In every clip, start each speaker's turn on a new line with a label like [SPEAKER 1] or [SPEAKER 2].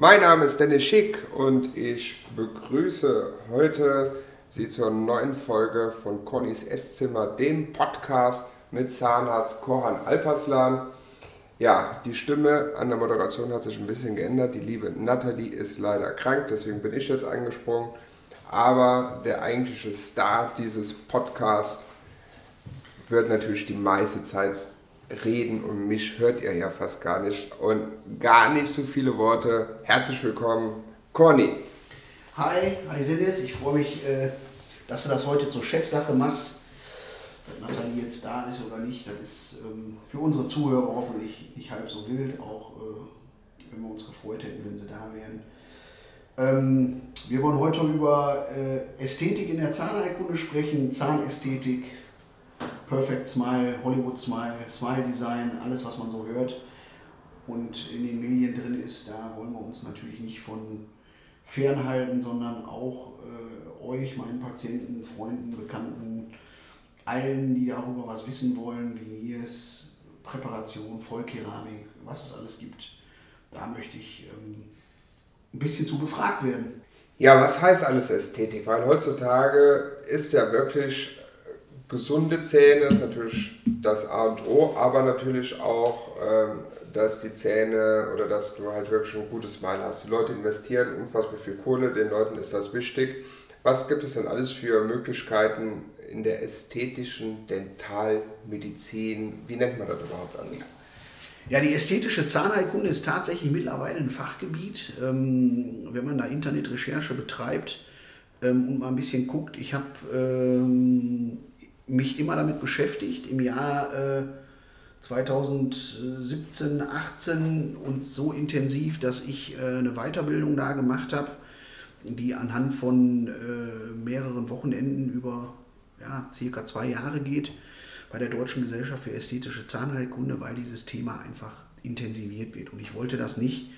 [SPEAKER 1] Mein Name ist Dennis Schick und ich begrüße heute Sie zur neuen Folge von Connys Esszimmer, dem Podcast mit Zahnarzt Korhan Alpaslan. Ja, die Stimme an der Moderation hat sich ein bisschen geändert. Die liebe Nathalie ist leider krank, deswegen bin ich jetzt eingesprungen. Aber der eigentliche Star dieses Podcasts wird natürlich die meiste Zeit reden und mich hört ihr ja fast gar nicht. Und gar nicht so viele Worte. Herzlich willkommen, Corny.
[SPEAKER 2] Hi, hi Dennis, ich freue mich, äh, dass du das heute zur Chefsache machst. Ob Nathalie jetzt da ist oder nicht, das ist ähm, für unsere Zuhörer hoffentlich nicht halb so wild, auch äh, wenn wir uns gefreut hätten, wenn sie da wären. Ähm, wir wollen heute über äh, Ästhetik in der Zahnheilkunde sprechen, Zahnästhetik, Perfect Smile, Hollywood Smile, Smile Design, alles was man so hört und in den Medien drin ist, da wollen wir uns natürlich nicht von fernhalten, sondern auch äh, euch, meinen Patienten, Freunden, Bekannten, allen, die darüber was wissen wollen, Veneers, Präparation, Vollkeramik, was es alles gibt. Da möchte ich ähm, ein bisschen zu befragt werden.
[SPEAKER 1] Ja, was heißt alles Ästhetik? Weil heutzutage ist ja wirklich gesunde Zähne ist natürlich das A und O, aber natürlich auch, ähm, dass die Zähne oder dass du halt wirklich ein gutes Smile hast. Die Leute investieren unfassbar viel Kohle, den Leuten ist das wichtig. Was gibt es denn alles für Möglichkeiten in der ästhetischen Dentalmedizin? Wie nennt man das überhaupt alles?
[SPEAKER 2] Ja, die ästhetische Zahnheilkunde ist tatsächlich mittlerweile ein Fachgebiet. Ähm, wenn man da Internetrecherche betreibt ähm, und mal ein bisschen guckt, ich habe mich immer damit beschäftigt, im Jahr äh, 2017, 18 und so intensiv, dass ich äh, eine Weiterbildung da gemacht habe, die anhand von äh, mehreren Wochenenden über ja, circa zwei Jahre geht bei der Deutschen Gesellschaft für ästhetische Zahnheilkunde, weil dieses Thema einfach intensiviert wird. Und ich wollte das nicht,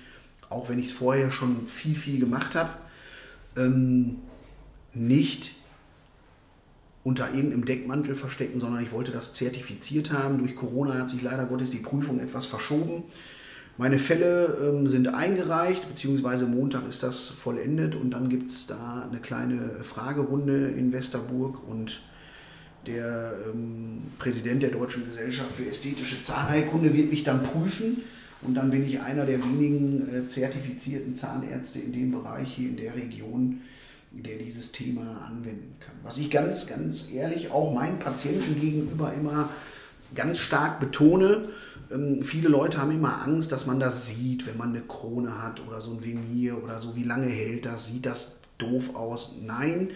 [SPEAKER 2] auch wenn ich es vorher schon viel, viel gemacht habe, ähm, nicht unter irgendeinem Deckmantel verstecken, sondern ich wollte das zertifiziert haben. Durch Corona hat sich leider Gottes die Prüfung etwas verschoben. Meine Fälle ähm, sind eingereicht, beziehungsweise Montag ist das vollendet und dann gibt es da eine kleine Fragerunde in Westerburg und der ähm, Präsident der Deutschen Gesellschaft für ästhetische Zahnheilkunde wird mich dann prüfen und dann bin ich einer der wenigen äh, zertifizierten Zahnärzte in dem Bereich hier in der Region, der dieses Thema anwenden kann. Was ich ganz, ganz ehrlich auch meinen Patienten gegenüber immer ganz stark betone, ähm, viele Leute haben immer Angst, dass man das sieht, wenn man eine Krone hat oder so ein Venier oder so, wie lange hält das, sieht das doof aus. Nein,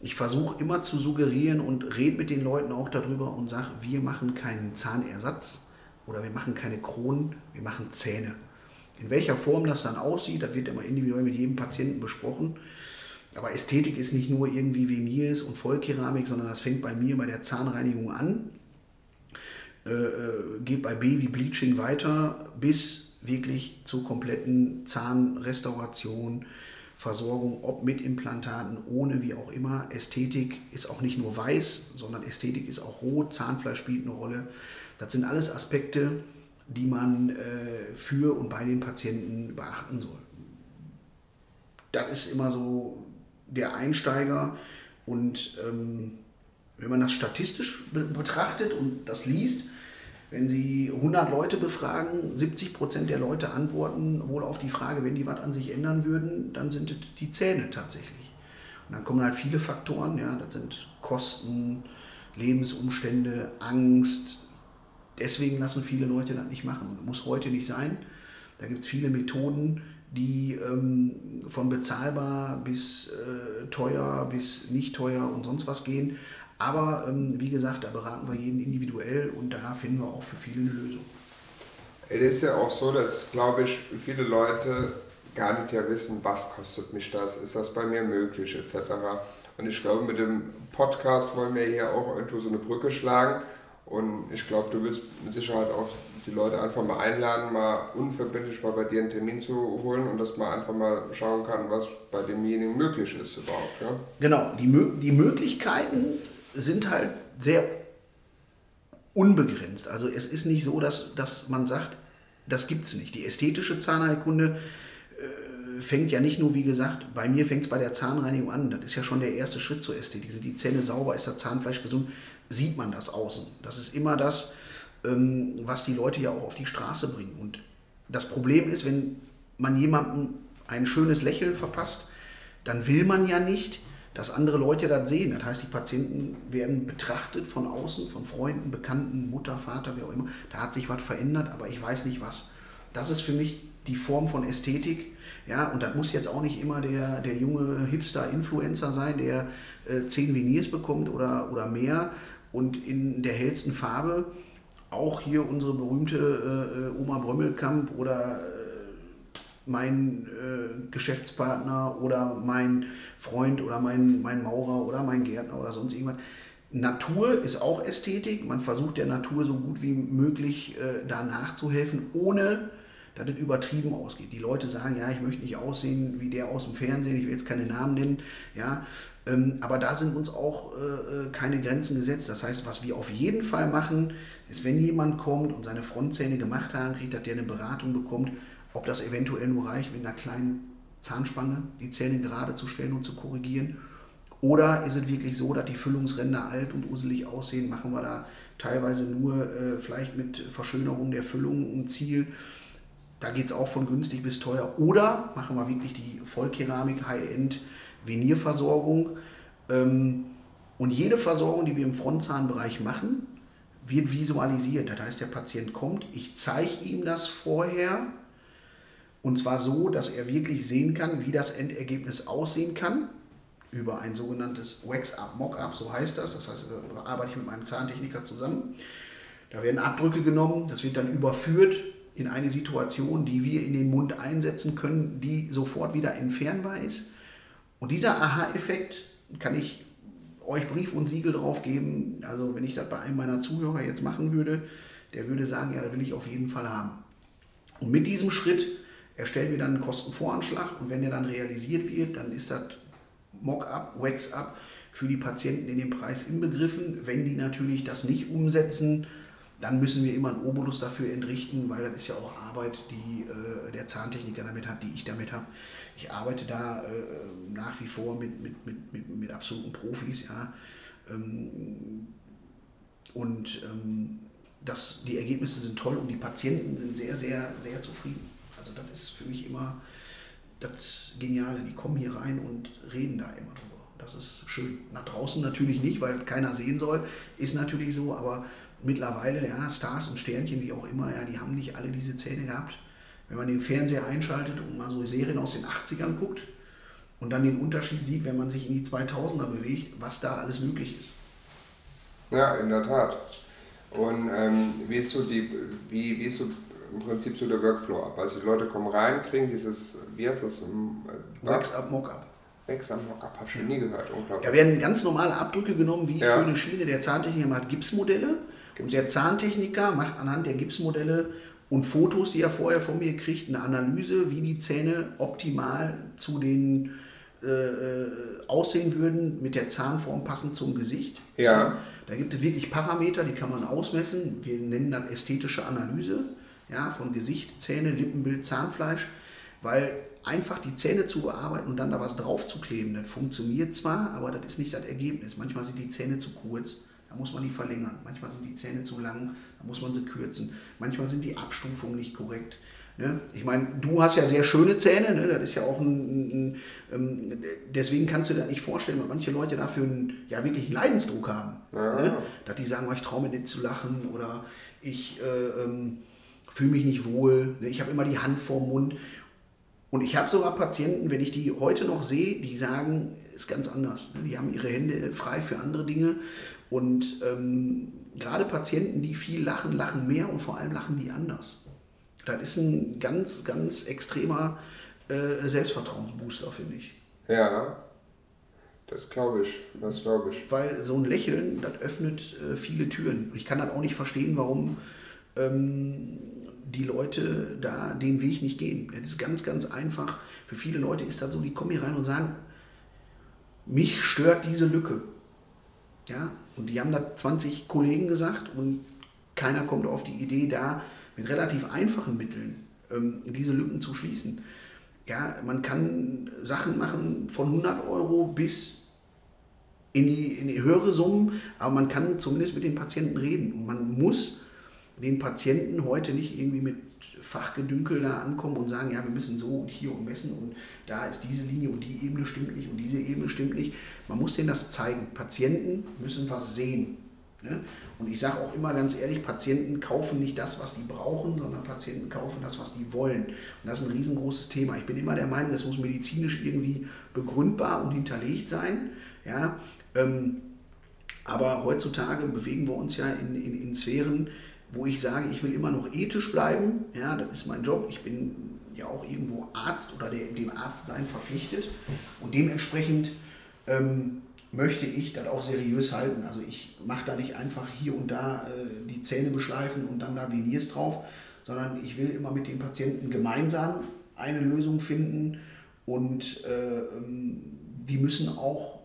[SPEAKER 2] ich versuche immer zu suggerieren und rede mit den Leuten auch darüber und sage, wir machen keinen Zahnersatz oder wir machen keine Kronen, wir machen Zähne. In welcher Form das dann aussieht, das wird immer individuell mit jedem Patienten besprochen. Aber Ästhetik ist nicht nur irgendwie Veneers und Vollkeramik, sondern das fängt bei mir bei der Zahnreinigung an, äh, äh, geht bei B wie Bleaching weiter bis wirklich zur kompletten Zahnrestauration, Versorgung, ob mit Implantaten, ohne wie auch immer. Ästhetik ist auch nicht nur weiß, sondern Ästhetik ist auch rot, Zahnfleisch spielt eine Rolle. Das sind alles Aspekte, die man äh, für und bei den Patienten beachten soll. Das ist immer so der Einsteiger. Und ähm, wenn man das statistisch betrachtet und das liest, wenn Sie 100 Leute befragen, 70 Prozent der Leute antworten wohl auf die Frage, wenn die was an sich ändern würden, dann sind es die Zähne tatsächlich. Und dann kommen halt viele Faktoren, ja, das sind Kosten, Lebensumstände, Angst. Deswegen lassen viele Leute das nicht machen. Muss heute nicht sein. Da gibt es viele Methoden, die ähm, von bezahlbar bis äh, teuer bis nicht teuer und sonst was gehen. Aber ähm, wie gesagt, da beraten wir jeden individuell und da finden wir auch für viele eine Lösung.
[SPEAKER 1] Es ist ja auch so, dass, glaube ich, viele Leute gar nicht ja wissen, was kostet mich das, ist das bei mir möglich, etc. Und ich glaube, mit dem Podcast wollen wir hier auch irgendwo so eine Brücke schlagen. Und ich glaube, du willst mit Sicherheit auch die Leute einfach mal einladen, mal unverbindlich mal bei dir einen Termin zu holen und dass man einfach mal schauen kann, was bei demjenigen möglich ist überhaupt. Ja?
[SPEAKER 2] Genau, die, die Möglichkeiten sind halt sehr unbegrenzt. Also es ist nicht so, dass, dass man sagt, das gibt es nicht. Die ästhetische Zahnheilkunde fängt ja nicht nur, wie gesagt, bei mir fängt es bei der Zahnreinigung an. Das ist ja schon der erste Schritt zur Ästhetik. Sind die Zähne sauber, ist das Zahnfleisch gesund, sieht man das außen. Das ist immer das, ähm, was die Leute ja auch auf die Straße bringen. Und das Problem ist, wenn man jemandem ein schönes Lächeln verpasst, dann will man ja nicht, dass andere Leute das sehen. Das heißt, die Patienten werden betrachtet von außen, von Freunden, Bekannten, Mutter, Vater, wer auch immer. Da hat sich was verändert, aber ich weiß nicht was. Das ist für mich die Form von Ästhetik. Ja, und das muss jetzt auch nicht immer der, der junge Hipster-Influencer sein, der äh, zehn Veneers bekommt oder, oder mehr und in der hellsten Farbe. Auch hier unsere berühmte äh, Oma Brömmelkamp oder äh, mein äh, Geschäftspartner oder mein Freund oder mein, mein Maurer oder mein Gärtner oder sonst irgendwas. Natur ist auch Ästhetik. Man versucht der Natur so gut wie möglich äh, da nachzuhelfen, ohne dass es übertrieben ausgeht. Die Leute sagen, ja, ich möchte nicht aussehen wie der aus dem Fernsehen, ich will jetzt keine Namen nennen, ja, ähm, aber da sind uns auch äh, äh, keine Grenzen gesetzt. Das heißt, was wir auf jeden Fall machen, ist, wenn jemand kommt und seine Frontzähne gemacht haben, kriegt, dass der eine Beratung bekommt, ob das eventuell nur reicht, mit einer kleinen Zahnspange die Zähne gerade zu stellen und zu korrigieren. Oder ist es wirklich so, dass die Füllungsränder alt und uselig aussehen? Machen wir da teilweise nur äh, vielleicht mit Verschönerung der Füllung ein Ziel da geht es auch von günstig bis teuer. Oder machen wir wirklich die Vollkeramik High-End Venierversorgung. Ähm, und jede Versorgung, die wir im Frontzahnbereich machen, wird visualisiert. Das heißt, der Patient kommt, ich zeige ihm das vorher. Und zwar so, dass er wirklich sehen kann, wie das Endergebnis aussehen kann. Über ein sogenanntes Wax-Up, Mock-Up, so heißt das. Das heißt, da arbeite ich mit meinem Zahntechniker zusammen. Da werden Abdrücke genommen, das wird dann überführt in eine Situation, die wir in den Mund einsetzen können, die sofort wieder entfernbar ist. Und dieser Aha-Effekt kann ich euch Brief und Siegel drauf geben. Also wenn ich das bei einem meiner Zuhörer jetzt machen würde, der würde sagen, ja, das will ich auf jeden Fall haben. Und mit diesem Schritt erstellen wir dann einen Kostenvoranschlag und wenn der dann realisiert wird, dann ist das Mock-up, Wax-up für die Patienten in den Preis inbegriffen. Wenn die natürlich das nicht umsetzen, dann müssen wir immer einen Obolus dafür entrichten, weil das ist ja auch Arbeit, die äh, der Zahntechniker damit hat, die ich damit habe. Ich arbeite da äh, nach wie vor mit, mit, mit, mit, mit absoluten Profis, ja. Ähm, und ähm, das, die Ergebnisse sind toll und die Patienten sind sehr, sehr, sehr zufrieden. Also das ist für mich immer das Geniale. Die kommen hier rein und reden da immer drüber. Das ist schön. Nach draußen natürlich nicht, weil keiner sehen soll, ist natürlich so, aber mittlerweile, ja, Stars und Sternchen, wie auch immer, ja, die haben nicht alle diese Zähne gehabt. Wenn man den Fernseher einschaltet und mal so Serien aus den 80ern guckt und dann den Unterschied sieht, wenn man sich in die 2000er bewegt, was da alles möglich ist.
[SPEAKER 1] Ja, in der Tat. Und ähm, wie, ist so die, wie, wie ist so im Prinzip so der Workflow ab? Also die Leute kommen rein, kriegen dieses, wie heißt das?
[SPEAKER 2] Äh, Wax-up, Mock-up.
[SPEAKER 1] Wax-up, Mock-up, habe ich schon nie gehört,
[SPEAKER 2] unglaublich. Ja, werden ganz normale Abdrücke genommen, wie ja. für eine Schiene. Der Zahntechniker macht Gipsmodelle und der Zahntechniker macht anhand der Gipsmodelle und Fotos, die er vorher von mir kriegt, eine Analyse, wie die Zähne optimal zu den äh, äh, aussehen würden, mit der Zahnform passend zum Gesicht.
[SPEAKER 1] Ja.
[SPEAKER 2] Da gibt es wirklich Parameter, die kann man ausmessen. Wir nennen das ästhetische Analyse ja, von Gesicht, Zähne, Lippenbild, Zahnfleisch, weil einfach die Zähne zu bearbeiten und dann da was drauf zu kleben, das funktioniert zwar, aber das ist nicht das Ergebnis. Manchmal sind die Zähne zu kurz da muss man die verlängern. Manchmal sind die Zähne zu lang, da muss man sie kürzen. Manchmal sind die Abstufungen nicht korrekt. Ne? Ich meine, du hast ja sehr schöne Zähne, ne? das ist ja auch ein, ein, ein, ähm, deswegen kannst du dir nicht vorstellen, weil manche Leute dafür einen, ja wirklich einen Leidensdruck haben. Ja. Ne? Dass die sagen, oh, ich traue mir nicht zu lachen oder ich äh, ähm, fühle mich nicht wohl, ne? ich habe immer die Hand vorm Mund. Und ich habe sogar Patienten, wenn ich die heute noch sehe, die sagen, ist ganz anders. Ne? Die haben ihre Hände frei für andere Dinge und ähm, gerade Patienten, die viel lachen, lachen mehr und vor allem lachen die anders. Das ist ein ganz, ganz extremer äh, Selbstvertrauensbooster, finde ich.
[SPEAKER 1] Ja, das glaube ich, das glaube ich.
[SPEAKER 2] Weil so ein Lächeln, das öffnet äh, viele Türen. Ich kann das auch nicht verstehen, warum ähm, die Leute da den Weg nicht gehen. Das ist ganz, ganz einfach. Für viele Leute ist das so, die kommen hier rein und sagen, mich stört diese Lücke. Ja, und die haben da 20 Kollegen gesagt und keiner kommt auf die Idee, da mit relativ einfachen Mitteln ähm, diese Lücken zu schließen. Ja, man kann Sachen machen von 100 Euro bis in die, in die höhere Summen, aber man kann zumindest mit den Patienten reden. Und man muss den Patienten heute nicht irgendwie mit Fachgedünkel da ankommen und sagen, ja, wir müssen so und hier und messen und da ist diese Linie und die Ebene stimmt nicht und diese Ebene stimmt nicht. Man muss denen das zeigen. Patienten müssen was sehen. Ne? Und ich sage auch immer ganz ehrlich, Patienten kaufen nicht das, was sie brauchen, sondern Patienten kaufen das, was die wollen. Und das ist ein riesengroßes Thema. Ich bin immer der Meinung, das muss medizinisch irgendwie begründbar und hinterlegt sein. Ja? Ähm, aber heutzutage bewegen wir uns ja in, in, in Sphären, wo ich sage, ich will immer noch ethisch bleiben. Ja, das ist mein Job. Ich bin ja auch irgendwo Arzt oder dem Arztsein verpflichtet. Und dementsprechend ähm, möchte ich das auch seriös halten. Also ich mache da nicht einfach hier und da äh, die Zähne beschleifen und dann da Veneers drauf, sondern ich will immer mit den Patienten gemeinsam eine Lösung finden und äh, ähm, die müssen auch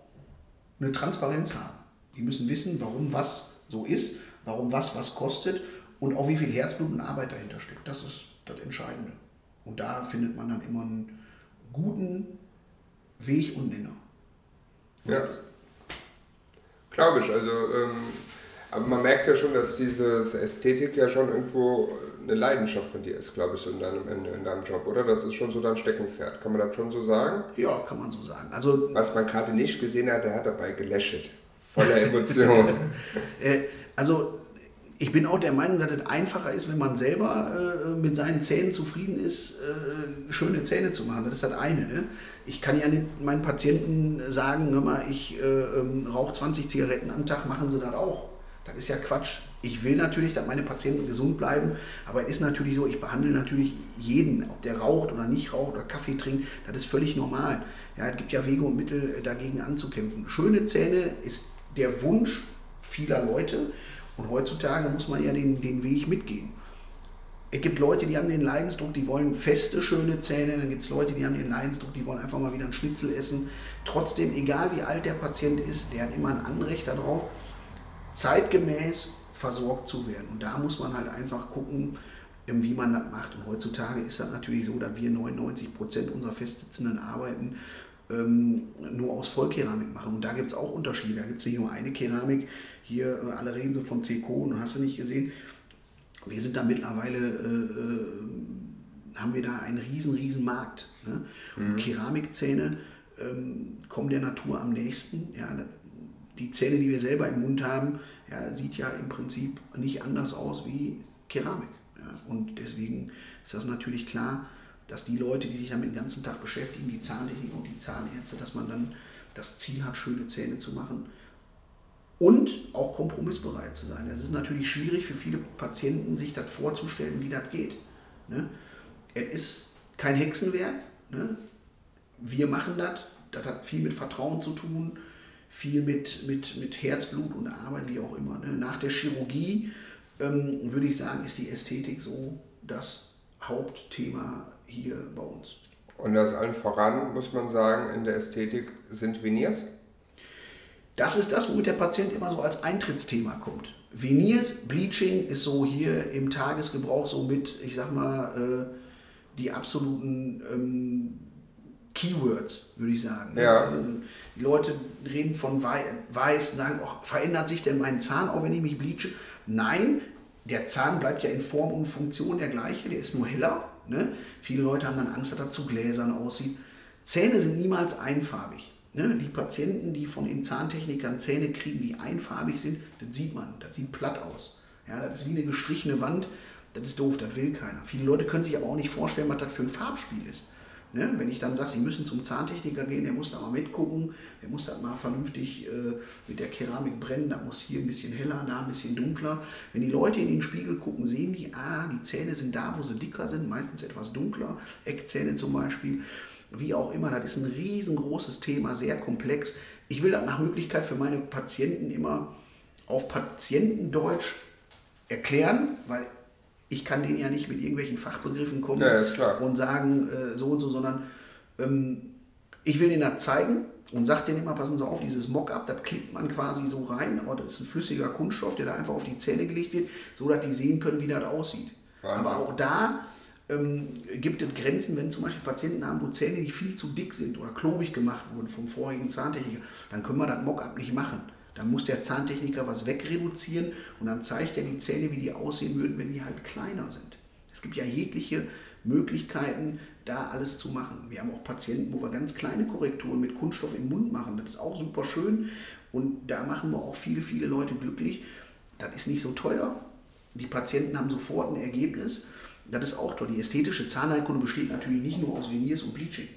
[SPEAKER 2] eine Transparenz haben. Die müssen wissen, warum was so ist, warum was was kostet und auch wie viel Herzblut und Arbeit dahinter steckt. Das ist das Entscheidende. Und da findet man dann immer einen guten Weg und Nenner.
[SPEAKER 1] Ja. Glaube ich. Also, ähm, aber man merkt ja schon, dass diese Ästhetik ja schon irgendwo eine Leidenschaft von dir ist, glaube ich, so in deinem, in, in, deinem Job, oder? Das ist schon so dein Steckenpferd. Kann man das schon so sagen?
[SPEAKER 2] Ja, kann man so sagen. Also,
[SPEAKER 1] Was man gerade nicht gesehen hat, der hat dabei gelächelt. Voller Emotion.
[SPEAKER 2] Äh, also ich bin auch der Meinung, dass es einfacher ist, wenn man selber äh, mit seinen Zähnen zufrieden ist, äh, schöne Zähne zu machen. Das ist das eine. Ne? Ich kann ja nicht meinen Patienten sagen, hör mal, ich äh, ähm, rauche 20 Zigaretten am Tag, machen sie das auch. Das ist ja Quatsch. Ich will natürlich, dass meine Patienten gesund bleiben, aber es ist natürlich so, ich behandle natürlich jeden, ob der raucht oder nicht raucht oder Kaffee trinkt, das ist völlig normal. Ja, es gibt ja Wege und Mittel, äh, dagegen anzukämpfen. Schöne Zähne ist der Wunsch vieler Leute. Und heutzutage muss man ja den, den Weg mitgehen. Es gibt Leute, die haben den Leidensdruck, die wollen feste, schöne Zähne. Dann gibt es Leute, die haben den Leidensdruck, die wollen einfach mal wieder einen Schnitzel essen. Trotzdem, egal wie alt der Patient ist, der hat immer ein Anrecht darauf, zeitgemäß versorgt zu werden. Und da muss man halt einfach gucken, ähm, wie man das macht. Und heutzutage ist das natürlich so, dass wir 99 Prozent unserer festsitzenden Arbeiten ähm, nur aus Vollkeramik machen. Und da gibt es auch Unterschiede. Da gibt es nicht nur eine Keramik, hier, äh, alle reden so von Zirkon und hast du nicht gesehen. Wir sind da mittlerweile, äh, äh, haben wir da einen riesen, riesen Markt. Ne? Mhm. Und Keramikzähne ähm, kommen der Natur am nächsten. Ja, die Zähne, die wir selber im Mund haben, ja, sieht ja im Prinzip nicht anders aus wie Keramik. Ja? Und deswegen ist das natürlich klar, dass die Leute, die sich damit den ganzen Tag beschäftigen, die Zahntechnik und die Zahnärzte, dass man dann das Ziel hat, schöne Zähne zu machen und auch kompromissbereit zu sein. Es ist natürlich schwierig für viele Patienten, sich das vorzustellen, wie das geht. Ne? Es ist kein Hexenwerk. Ne? Wir machen das. Das hat viel mit Vertrauen zu tun, viel mit, mit, mit Herzblut und Arbeit, wie auch immer. Ne? Nach der Chirurgie ähm, würde ich sagen, ist die Ästhetik so das Hauptthema hier bei uns.
[SPEAKER 1] Und das allen voran, muss man sagen, in der Ästhetik sind Veneers?
[SPEAKER 2] Das ist das, womit der Patient immer so als Eintrittsthema kommt. Veneers, Bleaching ist so hier im Tagesgebrauch so mit, ich sag mal, äh, die absoluten ähm, Keywords, würde ich sagen.
[SPEAKER 1] Ja.
[SPEAKER 2] Die Leute reden von weiß, sagen, oh, verändert sich denn mein Zahn auch, wenn ich mich bleache? Nein, der Zahn bleibt ja in Form und Funktion der gleiche, der ist nur heller. Ne? Viele Leute haben dann Angst, dass er zu gläsern aussieht. Zähne sind niemals einfarbig. Ne, die Patienten, die von den Zahntechnikern Zähne kriegen, die einfarbig sind, das sieht man, das sieht platt aus. Ja, das ist wie eine gestrichene Wand, das ist doof, das will keiner. Viele Leute können sich aber auch nicht vorstellen, was das für ein Farbspiel ist. Ne, wenn ich dann sage, sie müssen zum Zahntechniker gehen, der muss da mal mitgucken, der muss das mal vernünftig äh, mit der Keramik brennen, da muss hier ein bisschen heller, da ein bisschen dunkler. Wenn die Leute in den Spiegel gucken, sehen die, ah, die Zähne sind da, wo sie dicker sind, meistens etwas dunkler, Eckzähne zum Beispiel wie auch immer. Das ist ein riesengroßes Thema, sehr komplex. Ich will das nach Möglichkeit für meine Patienten immer auf Patientendeutsch erklären, weil ich kann denen ja nicht mit irgendwelchen Fachbegriffen kommen
[SPEAKER 1] ja,
[SPEAKER 2] und sagen äh, so und so, sondern ähm, ich will denen das zeigen und sage denen immer, passen Sie auf, dieses Mockup, das klickt man quasi so rein, aber das ist ein flüssiger Kunststoff, der da einfach auf die Zähne gelegt wird, so dass die sehen können, wie das aussieht. Wahnsinn. Aber auch da ähm, gibt es Grenzen, wenn zum Beispiel Patienten haben, wo Zähne die viel zu dick sind oder klobig gemacht wurden vom vorigen Zahntechniker, dann können wir das Mock-up nicht machen. Dann muss der Zahntechniker was wegreduzieren und dann zeigt er die Zähne, wie die aussehen würden, wenn die halt kleiner sind. Es gibt ja jegliche Möglichkeiten, da alles zu machen. Wir haben auch Patienten, wo wir ganz kleine Korrekturen mit Kunststoff im Mund machen. Das ist auch super schön und da machen wir auch viele, viele Leute glücklich. Das ist nicht so teuer. Die Patienten haben sofort ein Ergebnis. Das ist auch toll. Die ästhetische Zahnheilkunde besteht natürlich nicht nur aus Veneers und Bleaching.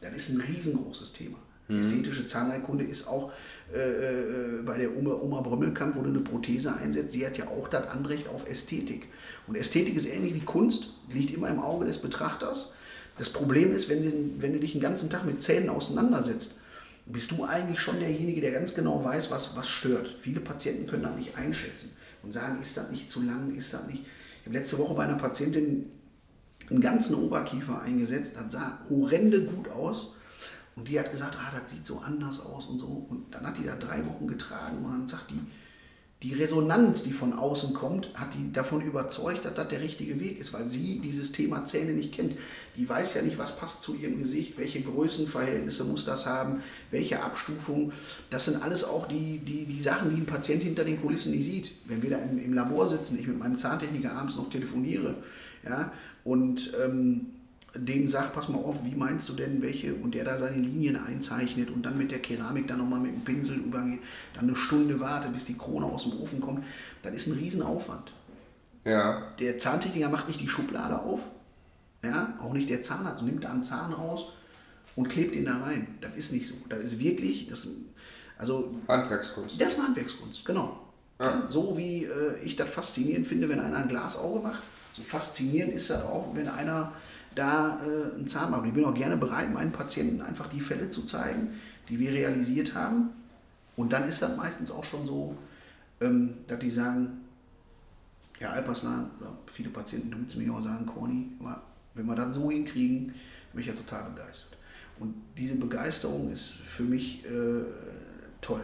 [SPEAKER 2] Das ist ein riesengroßes Thema. Mhm. Ästhetische Zahnheilkunde ist auch äh, äh, bei der Oma, Oma Brömmelkamp, wo du eine Prothese einsetzt, sie hat ja auch das Anrecht auf Ästhetik. Und Ästhetik ist ähnlich wie Kunst, liegt immer im Auge des Betrachters. Das Problem ist, wenn du, wenn du dich den ganzen Tag mit Zähnen auseinandersetzt, bist du eigentlich schon derjenige, der ganz genau weiß, was, was stört. Viele Patienten können das nicht einschätzen und sagen, ist das nicht zu lang, ist das nicht. Ich habe letzte Woche bei einer Patientin einen ganzen Oberkiefer eingesetzt, das sah horrende gut aus. Und die hat gesagt, ah, das sieht so anders aus und so. Und dann hat die da drei Wochen getragen und dann sagt die, die Resonanz, die von außen kommt, hat die davon überzeugt, dass das der richtige Weg ist, weil sie dieses Thema Zähne nicht kennt. Die weiß ja nicht, was passt zu ihrem Gesicht, welche Größenverhältnisse muss das haben, welche Abstufung. Das sind alles auch die, die, die Sachen, die ein Patient hinter den Kulissen nicht sieht. Wenn wir da im, im Labor sitzen, ich mit meinem Zahntechniker abends noch telefoniere, ja, und ähm, dem sagt, pass mal auf, wie meinst du denn welche? Und der da seine Linien einzeichnet und dann mit der Keramik dann nochmal mit dem Pinsel übergeht, dann eine Stunde wartet, bis die Krone aus dem Ofen kommt, dann ist ein Riesenaufwand. Ja. Der Zahntechniker macht nicht die Schublade auf, ja, auch nicht der Zahnarzt, nimmt da einen Zahn raus und klebt ihn da rein. Das ist nicht so. Das ist wirklich, das, also...
[SPEAKER 1] Handwerkskunst.
[SPEAKER 2] Das ist eine Handwerkskunst, genau. Ja. So wie äh, ich das faszinierend finde, wenn einer ein Glasauge macht, so faszinierend ist das auch, wenn einer da äh, einen Zahn machen. Ich bin auch gerne bereit, meinen Patienten einfach die Fälle zu zeigen, die wir realisiert haben. Und dann ist das meistens auch schon so, ähm, dass die sagen, ja, Alperslan, oder viele Patienten tun es mir auch sagen, Corny, wenn wir das so hinkriegen, bin ich ja total begeistert. Und diese Begeisterung ist für mich äh, toll.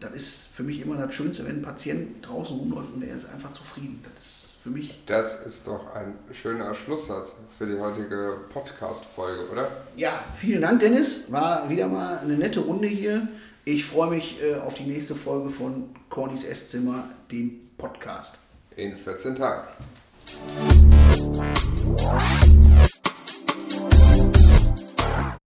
[SPEAKER 2] Das ist für mich immer das Schönste, wenn ein Patient draußen rumläuft und er ist einfach zufrieden. Das ist für mich.
[SPEAKER 1] Das ist doch ein schöner Schlusssatz für die heutige Podcast-Folge, oder?
[SPEAKER 2] Ja, vielen Dank, Dennis. War wieder mal eine nette Runde hier. Ich freue mich äh, auf die nächste Folge von Cornys Esszimmer, dem Podcast.
[SPEAKER 1] In 14 Tagen.